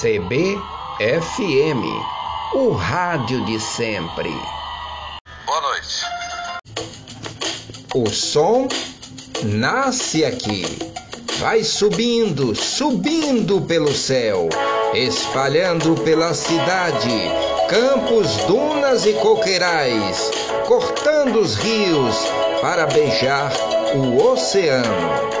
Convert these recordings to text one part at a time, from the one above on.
CBFM, o rádio de sempre. Boa noite. O som nasce aqui, vai subindo, subindo pelo céu, espalhando pela cidade, campos, dunas e coqueirais, cortando os rios para beijar o oceano.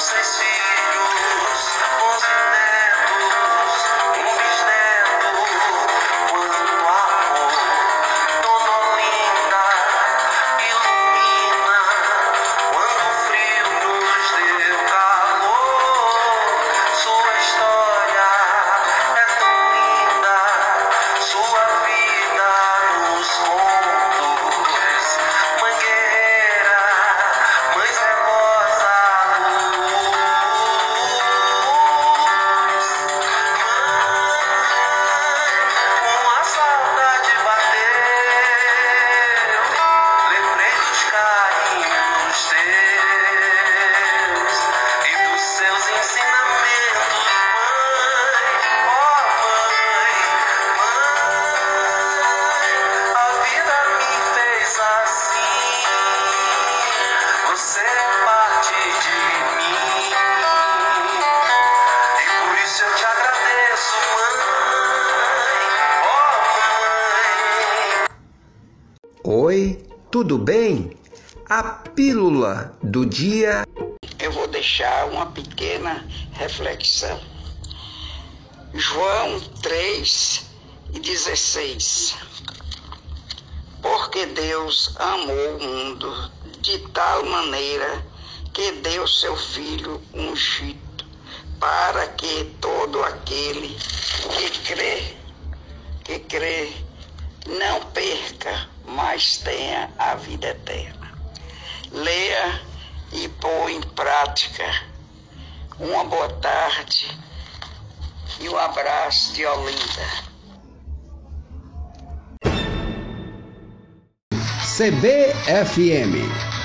seus filhos. Oi, tudo bem? A pílula do dia. Eu vou deixar uma pequena reflexão. João 3 e 16. Porque Deus amou o mundo de tal maneira que deu seu Filho ungido, para que todo aquele que crê, tenha a vida eterna. Leia e põe em prática. Uma boa tarde e um abraço de Olinda. CBFM